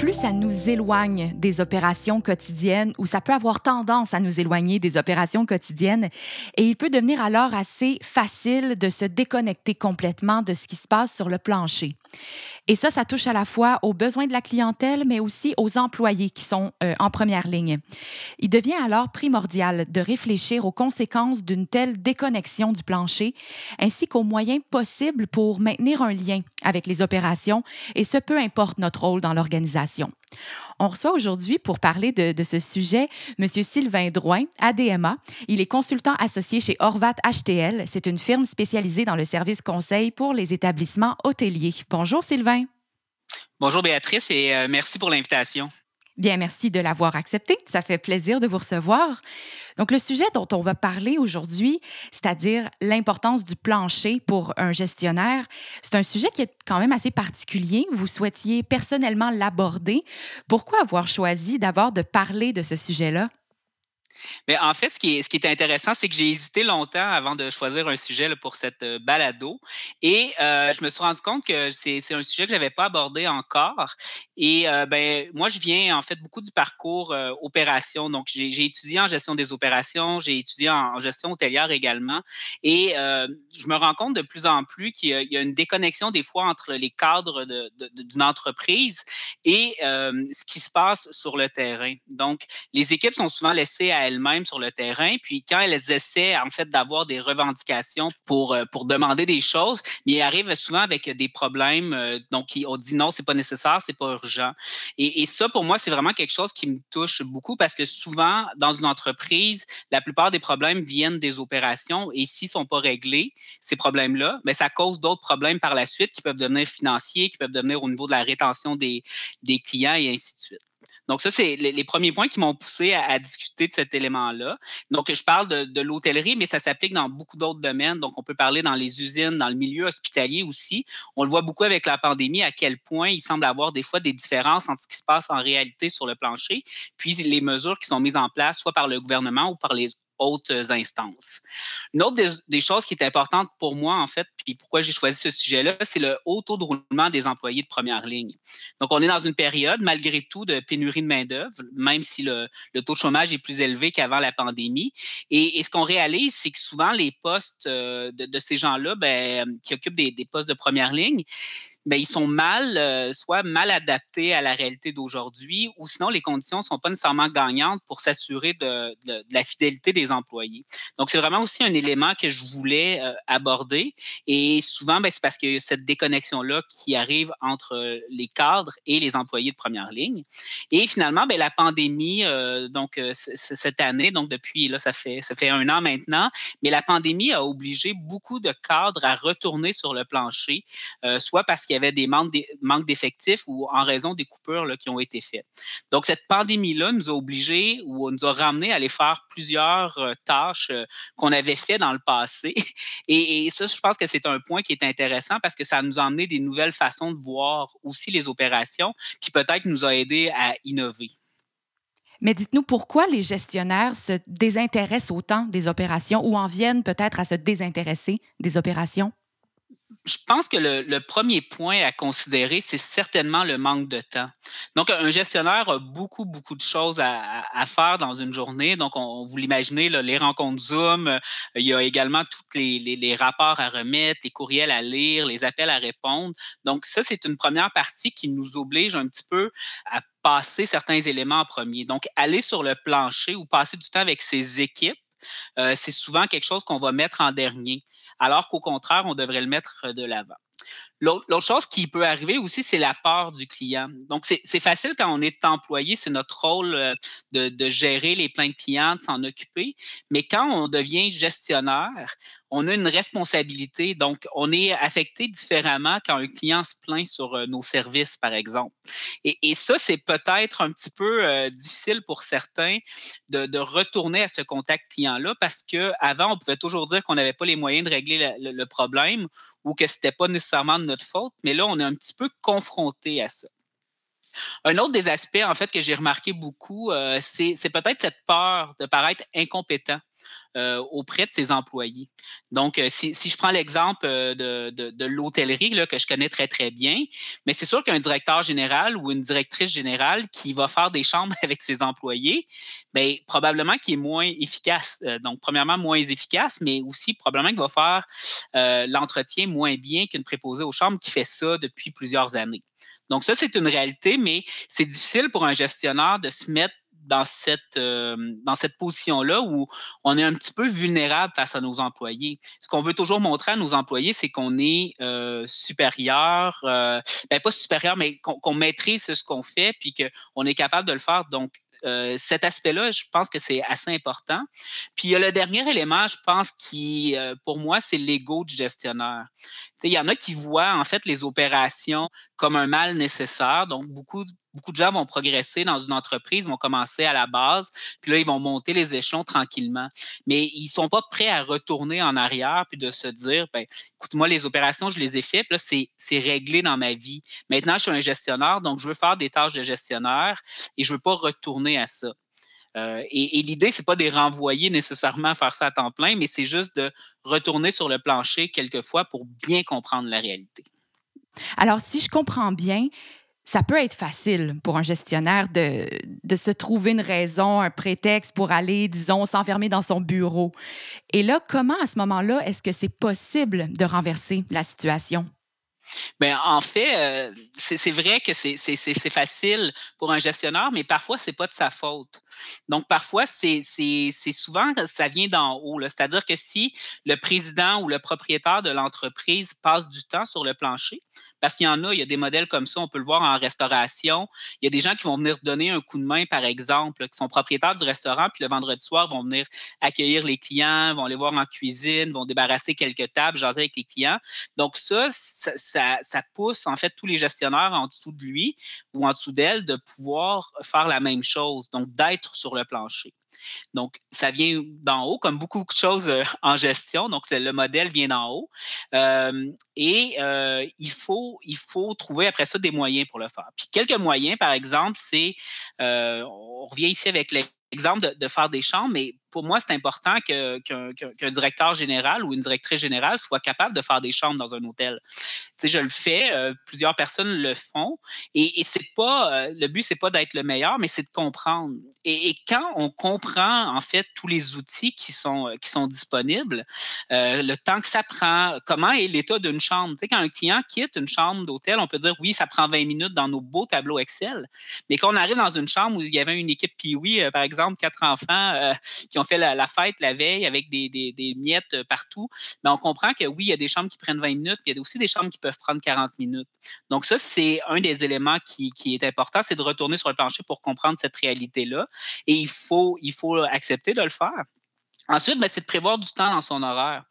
plus ça nous éloigne des opérations quotidiennes ou ça peut avoir tendance à nous éloigner des opérations quotidiennes et il peut devenir alors assez facile de se déconnecter complètement de ce qui se passe sur le plancher. Et ça, ça touche à la fois aux besoins de la clientèle, mais aussi aux employés qui sont euh, en première ligne. Il devient alors primordial de réfléchir aux conséquences d'une telle déconnexion du plancher, ainsi qu'aux moyens possibles pour maintenir un lien avec les opérations, et ce peu importe notre rôle dans l'organisation. On reçoit aujourd'hui pour parler de, ce sujet M. Sylvain Drouin, ADMA. Il est consultant associé chez Horvat HTL. C'est une firme spécialisée dans le service conseil pour les établissements hôteliers. Bonjour Sylvain. Bonjour Béatrice et euh, merci pour l'invitation. Bien, merci de l'avoir accepté. Ça fait plaisir de vous recevoir. Donc, le sujet dont on va parler aujourd'hui, c'est-à-dire l'importance du plancher pour un gestionnaire, c'est un sujet qui est quand même assez particulier. Vous souhaitiez personnellement l'aborder. Pourquoi avoir choisi d'abord de parler de ce sujet-là? Mais en fait, ce qui est, ce qui est intéressant, c'est que j'ai hésité longtemps avant de choisir un sujet pour cette euh, balado. Et euh, je me suis rendu compte que c'est un sujet que je n'avais pas abordé encore. Et euh, ben, moi, je viens en fait beaucoup du parcours opération. Donc, j'ai étudié en gestion des opérations, j'ai étudié en, gestion hôtelière également. Et je me rends compte de plus en plus qu'il y, a une déconnexion des fois entre les cadres d'une entreprise et ce qui se passe sur le terrain. Donc, les équipes sont souvent laissées à elles-mêmes sur le terrain. Puis quand elles essaient en fait d'avoir des revendications pour, euh, pour demander des choses, mais elles arrivent souvent avec des problèmes. Euh, donc, on dit non, c'est pas nécessaire, c'est pas urgent. Et, ça, pour moi, c'est vraiment quelque chose qui me touche beaucoup parce que souvent, dans une entreprise, la plupart des problèmes viennent des opérations et s'ils sont pas réglés, ces problèmes-là, mais ben, ça cause d'autres problèmes par la suite qui peuvent devenir financiers, qui peuvent devenir au niveau de la rétention des, des clients et ainsi de suite. Donc, ça, c'est les, premiers points qui m'ont poussé à, discuter de cet élément-là. Donc, je parle de, l'hôtellerie, mais ça s'applique dans beaucoup d'autres domaines. Donc, on peut parler dans les usines, dans le milieu hospitalier aussi. On le voit beaucoup avec la pandémie, à quel point il semble avoir des fois des différences entre ce qui se passe en réalité sur le plancher, puis les mesures qui sont mises en place, soit par le gouvernement ou par les autres instances. Une autre des, choses qui est importante pour moi, en fait, puis pourquoi j'ai choisi ce sujet-là, c'est le haut taux de roulement des employés de première ligne. Donc, on est dans une période, malgré tout, de pénurie de main-d'œuvre, même si le, taux de chômage est plus élevé qu'avant la pandémie. Et, ce qu'on réalise, c'est que souvent, les postes euh, de, ces gens-là, ben, qui occupent des, des postes de première ligne, ben, ils sont mal, euh, soit mal adaptés à la réalité d'aujourd'hui, ou sinon les conditions ne sont pas nécessairement gagnantes pour s'assurer de, la fidélité des employés. Donc, c'est vraiment aussi un élément que je voulais euh, aborder. Et souvent, ben, c'est parce que cette déconnexion-là qui arrive entre euh, les cadres et les employés de première ligne. Et finalement, ben, la pandémie, donc cette année, donc depuis, là, ça fait, ça fait un an maintenant, mais la pandémie a obligé beaucoup de cadres à retourner sur le plancher, soit parce qu'il y avait des manques d'effectifs ou en raison des coupures qui ont été faites. Donc, cette pandémie-là nous a obligés ou nous a ramenés à aller faire plusieurs euh, tâches euh, qu'on avait fait dans le passé. Et, ça, je pense que c'est un point qui est intéressant parce que ça nous a amené des nouvelles façons de voir aussi les opérations, qui peut-être nous a aidés à innover. Mais dites-nous pourquoi les gestionnaires se désintéressent autant des opérations ou en viennent peut-être à se désintéresser des opérations? Je pense que le, premier point à considérer, c'est certainement le manque de temps. Donc, un gestionnaire a beaucoup, beaucoup de choses à, faire dans une journée. Donc, on, vous l'imaginez, les rencontres Zoom, il y a également tous les, rapports à remettre, les courriels à lire, les appels à répondre. Donc, ça, c'est une première partie qui nous oblige un petit peu à passer certains éléments en premier. Donc, aller sur le plancher ou passer du temps avec ses équipes, euh, c'est souvent quelque chose qu'on va mettre en dernier, alors qu'au contraire, on devrait le mettre euh, de l'avant. L'autre chose qui peut arriver aussi, c'est la part du client. Donc, c'est facile quand on est employé, c'est notre rôle euh, de, de, gérer les plaintes clients, de s'en occuper. Mais quand on devient gestionnaire, on a une responsabilité. Donc, on est affecté différemment quand un client se plaint sur euh, nos services, par exemple. Et, ça, c'est peut-être un petit peu euh, difficile pour certains de, retourner à ce contact client-là parce qu'avant, on pouvait toujours dire qu'on n'avait pas les moyens de régler le, problème ou que c'était pas nécessairement de notre faute, mais là, on est un petit peu confronté à ça. Un autre des aspects, en fait, que j'ai remarqué beaucoup, euh, c'est peut-être cette peur de paraître incompétent. Euh, auprès de ses employés. Donc, euh, si, je prends l'exemple de, de, l'hôtellerie que je connais très, très bien, mais c'est sûr qu'un directeur général ou une directrice générale qui va faire des chambres avec ses employés, bien, probablement qu'il est moins efficace. donc, premièrement, moins efficace, mais aussi probablement qu'il va faire l'entretien moins bien qu'une préposée aux chambres qui fait ça depuis plusieurs années. Donc ça, c'est une réalité, mais c'est difficile pour un gestionnaire de se mettre dans cette, euh, cette position-là où on est un petit peu vulnérable face à nos employés. Ce qu'on veut toujours montrer à nos employés, c'est qu'on est, euh, supérieur, euh, ben pas supérieur, mais qu'on maîtrise ce qu'on fait, puis qu'on est capable de le faire. Donc, cet aspect-là, je pense que c'est assez important. Puis il y a le dernier élément, je pense, qui, pour moi, c'est l'ego du gestionnaire. Il y en a qui voient en fait les opérations comme un mal nécessaire. Donc, beaucoup, beaucoup de gens vont progresser dans une entreprise, vont commencer à la base, puis là, ils vont monter les échelons tranquillement. Mais ils ne sont pas prêts à retourner en arrière puis de se dire, ben, écoute, moi, les opérations, je les ai faites, puis là, c'est réglé dans ma vie. Maintenant, je suis un gestionnaire, donc je veux faire des tâches de gestionnaire et je ne veux pas retourner à ça. Euh, et, et l'idée, c'est pas de les renvoyer nécessairement à faire ça à temps plein, mais c'est juste de retourner sur le plancher quelquefois pour bien comprendre la réalité. Alors, si je comprends bien, ça peut être facile pour un gestionnaire de, de, se trouver une raison, un prétexte pour aller, disons, s'enfermer dans son bureau. Et là, comment à ce moment-là est-ce que c'est possible de renverser la situation? Bien, en fait, euh, c'est vrai que c'est facile pour un gestionnaire, mais parfois, ce n'est pas de sa faute. Donc, parfois, c'est souvent, ça vient d'en haut. C'est-à-dire que si le président ou le propriétaire de l'entreprise passe du temps sur le plancher, parce qu'il y en a, il y a des modèles comme ça, on peut le voir en restauration. Il y a des gens qui vont venir donner un coup de main, par exemple, qui sont propriétaires du restaurant, puis le vendredi soir vont venir accueillir les clients, vont les voir en cuisine, vont débarrasser quelques tables, jaser avec les clients. Donc ça ça, ça pousse en fait tous les gestionnaires en dessous de lui ou en dessous d'elle de pouvoir faire la même chose, donc d'être sur le plancher. Donc, ça vient d'en haut, comme beaucoup de choses euh, en gestion. Donc, le modèle vient d'en haut. Euh, et euh, il, faut, il faut trouver après ça des moyens pour le faire. Puis, quelques moyens, par exemple, c'est, on revient ici avec l'exemple de, de, faire des chambres, mais pour moi, c'est important qu'un directeur général ou une directrice générale soit capable de faire des chambres dans un hôtel. Tu sais, je le fais, euh, plusieurs personnes le font, et, c'est pas euh, le but, c'est pas d'être le meilleur, mais c'est de comprendre. Et, quand on comprend en fait tous les outils qui sont euh, qui sont disponibles, le temps que ça prend, comment est l'état d'une chambre. Tu sais, quand un client quitte une chambre d'hôtel, on peut dire oui, ça prend 20 minutes dans nos beaux tableaux Excel, mais quand on arrive dans une chambre où il y avait une équipe Pee-Wee, par exemple, quatre enfants qui fait la, fête la veille avec des, miettes euh, partout, mais on comprend que oui, il y a des chambres qui prennent 20 minutes, puis il y a aussi des chambres qui peuvent prendre 40 minutes. Donc ça, c'est un des éléments qui, est important, c'est de retourner sur le plancher pour comprendre cette réalité-là. Et il faut, il faut accepter de le faire. Ensuite, ben, c'est de prévoir du temps dans son horaire.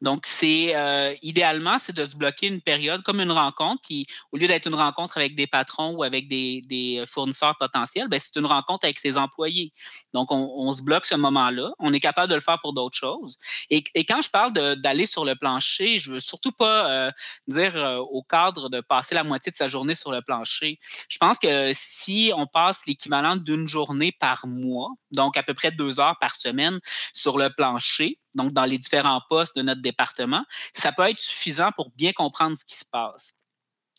Donc, c'est euh, idéalement, c'est de se bloquer une période comme une rencontre, puis au lieu d'être une rencontre avec des patrons ou avec des, fournisseurs potentiels, ben, c'est une rencontre avec ses employés. Donc, on, se bloque ce moment-là. On est capable de le faire pour d'autres choses. Et, quand je parle d'aller sur le plancher, je veux surtout pas euh, dire euh, au cadre de passer la moitié de sa journée sur le plancher. Je pense que si on passe l'équivalent d'une journée par mois, donc à peu près deux heures par semaine sur le plancher, donc dans les différents postes de notre département, ça peut être suffisant pour bien comprendre ce qui se passe.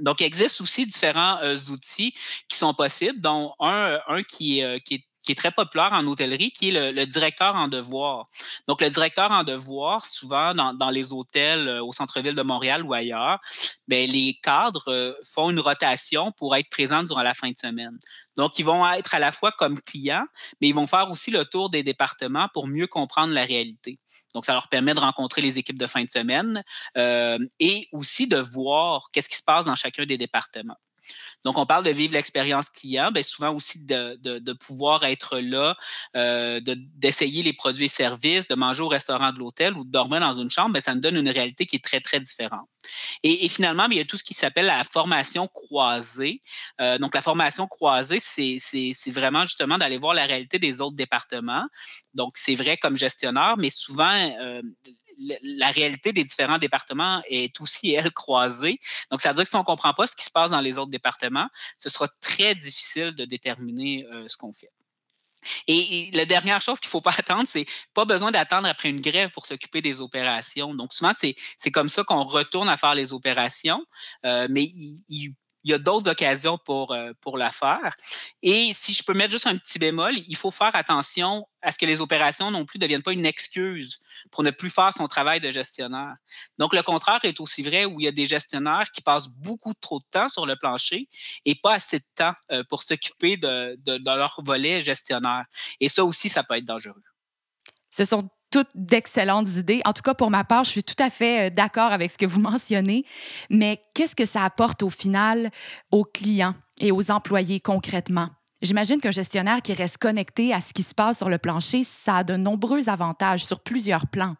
Donc, il existe aussi différents euh, outils qui sont possibles, dont un, qui, euh, qui est qui est très populaire en hôtellerie, qui est le, directeur en devoir. Donc, le directeur en devoir, souvent dans, les hôtels euh, au centre-ville de Montréal ou ailleurs, bien, les cadres euh, font une rotation pour être présents durant la fin de semaine. Donc, ils vont être à la fois comme clients, mais ils vont faire aussi le tour des départements pour mieux comprendre la réalité. Donc, ça leur permet de rencontrer les équipes de fin de semaine euh, et aussi de voir qu'est-ce qui se passe dans chacun des départements. Donc, on parle de vivre l'expérience client, bien souvent aussi de, pouvoir être là, euh, d'essayer les produits et services, de manger au restaurant de l'hôtel ou de dormir dans une chambre, bien, ça nous donne une réalité qui est très, très différente. Et, finalement, il y a tout ce qui s'appelle la formation croisée. Euh, donc, la formation croisée, c'est vraiment justement d'aller voir la réalité des autres départements. Donc, c'est vrai comme gestionnaire, mais souvent, euh, la réalité des différents départements est aussi, elle, croisée. Donc, ça veut dire que si on ne comprend pas ce qui se passe dans les autres départements, ce sera très difficile de déterminer ce qu'on fait. Et, la dernière chose qu'il ne faut pas attendre, c'est pas besoin d'attendre après une grève pour s'occuper des opérations. Donc, souvent, c'est comme ça qu'on retourne à faire les opérations, mais il, il y a d'autres occasions pour, euh, pour la faire. Et si je peux mettre juste un petit bémol, il faut faire attention à ce que les opérations non plus ne deviennent pas une excuse pour ne plus faire son travail de gestionnaire. Donc, le contraire est aussi vrai où il y a des gestionnaires qui passent beaucoup trop de temps sur le plancher et pas assez de temps euh, pour s'occuper de, de, de leur volet gestionnaire. Et ça aussi, ça peut être dangereux. Ce sont toutes d'excellentes idées. En tout cas, pour ma part, je suis tout à fait euh, d'accord avec ce que vous mentionnez. Mais qu'est-ce que ça apporte au final aux clients et aux employés concrètement? J'imagine qu'un gestionnaire qui reste connecté à ce qui se passe sur le plancher, ça a de nombreux avantages sur plusieurs plans.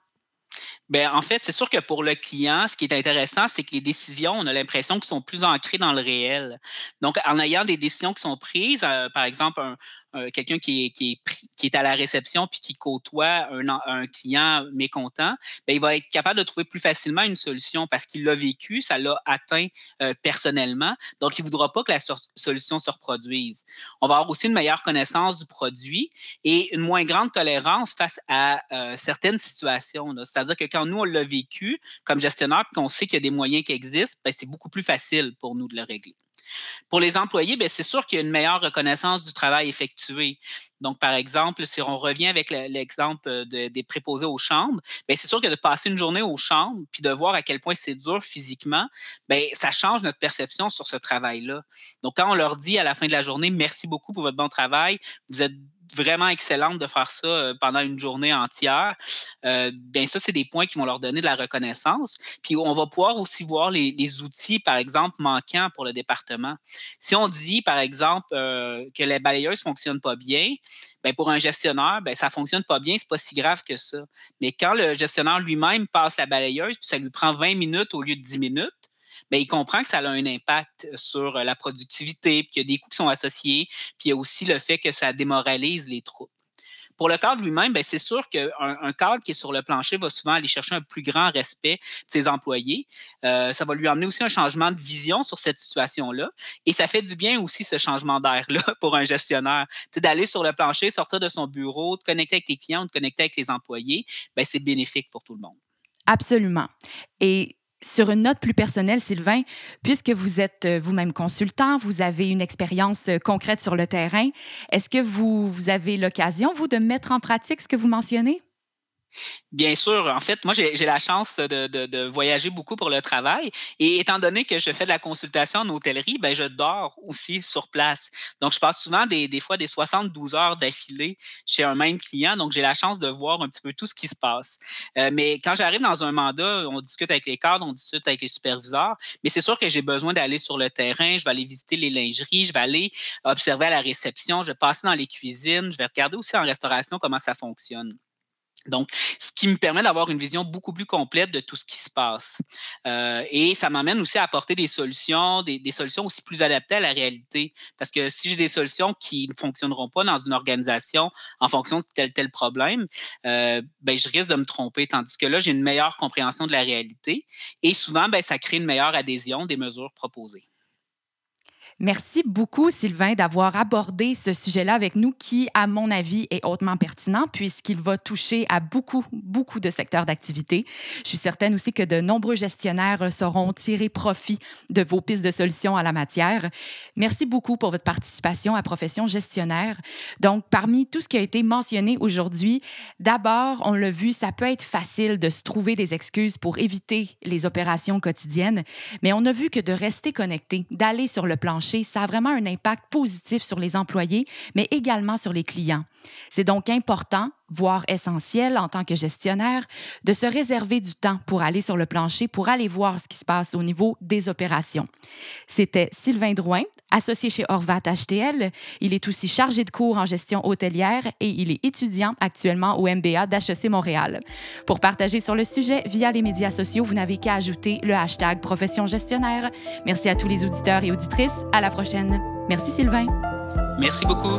Bien, en fait, c'est sûr que pour le client, ce qui est intéressant, c'est que les décisions, on a l'impression qu'elles sont plus ancrées dans le réel. Donc, en ayant des décisions qui sont prises, euh, par exemple, un, euh, quelqu'un qui est, qui, est, à la réception puis qui côtoie un, client mécontent, bien, il va être capable de trouver plus facilement une solution parce qu'il l'a vécu, ça l'a atteint euh, personnellement. Donc, il ne voudra pas que la solution se reproduise. On va avoir aussi une meilleure connaissance du produit et une moins grande tolérance face à euh, certaines situations. C'est-à-dire que quand nous, on l'a vécu comme gestionnaire puis qu'on sait qu'il y a des moyens qui existent, ben, c'est beaucoup plus facile pour nous de le régler. Pour les employés, ben, c'est sûr qu'il y a une meilleure reconnaissance du travail effectué. Donc, par exemple, si on revient avec l'exemple des préposés aux chambres, ben, c'est sûr que de passer une journée aux chambres puis de voir à quel point c'est dur physiquement, ben, ça change notre perception sur ce travail-là. Donc, quand on leur dit à la fin de la journée, merci beaucoup pour votre bon travail, vous êtes vraiment excellente de faire ça euh, pendant une journée entière, euh, bien ça, c'est des points qui vont leur donner de la reconnaissance. Puis on va pouvoir aussi voir les, outils, par exemple, manquants pour le département. Si on dit, par exemple, euh, que les balayeuses ne fonctionnent pas bien, bien, pour un gestionnaire, bien, ça ne fonctionne pas bien, c'est pas si grave que ça. Mais quand le gestionnaire lui-même passe la balayeuse, puis ça lui prend 20 minutes au lieu de 10 minutes, il comprend que ça a un impact sur la productivité, puis qu'il y a des coûts qui sont associés, puis il y a aussi le fait que ça démoralise les troupes. Pour le cadre lui-même, ben, c'est sûr qu'un un cadre qui est sur le plancher va souvent aller chercher un plus grand respect de ses employés. Euh, ça va lui amener aussi un changement de vision sur cette situation-là. Et ça fait du bien aussi, ce changement d'air-là, pour un gestionnaire. D'aller sur le plancher, sortir de son bureau, de connecter avec les clients, de connecter avec les employés, ben, c'est bénéfique pour tout le monde. Absolument. Et sur une note plus personnelle, Sylvain, puisque vous êtes euh, vous-même consultant, vous avez une expérience euh, concrète sur le terrain, est-ce que vous, vous avez l'occasion, vous, de mettre en pratique ce que vous mentionnez? Bien sûr. En fait, moi, j'ai la chance de, voyager beaucoup pour le travail. Et étant donné que je fais de la consultation en hôtellerie, ben, je dors aussi sur place. Donc, je passe souvent des, fois des 72 heures d'affilée chez un même client. Donc, j'ai la chance de voir un petit peu tout ce qui se passe. Euh, mais quand j'arrive dans un mandat, on discute avec les cadres, on discute avec les superviseurs. Mais c'est sûr que j'ai besoin d'aller sur le terrain. Je vais aller visiter les lingeries. Je vais aller observer à la réception. Je vais passer dans les cuisines. Je vais regarder aussi en restauration comment ça fonctionne. Donc, ce qui me permet d'avoir une vision beaucoup plus complète de tout ce qui se passe. Euh, et ça m'amène aussi à apporter des solutions, des, solutions aussi plus adaptées à la réalité. Parce que si j'ai des solutions qui ne fonctionneront pas dans une organisation en fonction de tel tel problème, euh, ben, je risque de me tromper. Tandis que là, j'ai une meilleure compréhension de la réalité. Et souvent, ben, ça crée une meilleure adhésion des mesures proposées. Merci beaucoup, Sylvain, d'avoir abordé ce sujet-là avec nous qui, à mon avis, est hautement pertinent puisqu'il va toucher à beaucoup, beaucoup de secteurs d'activité. Je suis certaine aussi que de nombreux gestionnaires sauront tirer profit de vos pistes de solutions à la matière. Merci beaucoup pour votre participation à Profession gestionnaire. Donc, parmi tout ce qui a été mentionné aujourd'hui, d'abord, on l'a vu, ça peut être facile de se trouver des excuses pour éviter les opérations quotidiennes, mais on a vu que de rester connecté, d'aller sur le ça a vraiment un impact positif sur les employés, mais également sur les clients. C'est donc important voire essentiel en tant que gestionnaire, de se réserver du temps pour aller sur le plancher, pour aller voir ce qui se passe au niveau des opérations. C'était Sylvain Drouin, associé chez Orvat HTL. Il est aussi chargé de cours en gestion hôtelière et il est étudiant actuellement au MBA d'HEC Montréal. Pour partager sur le sujet via les médias sociaux, vous n'avez qu'à ajouter le hashtag profession gestionnaire. Merci à tous les auditeurs et auditrices. À la prochaine. Merci Sylvain. Merci beaucoup.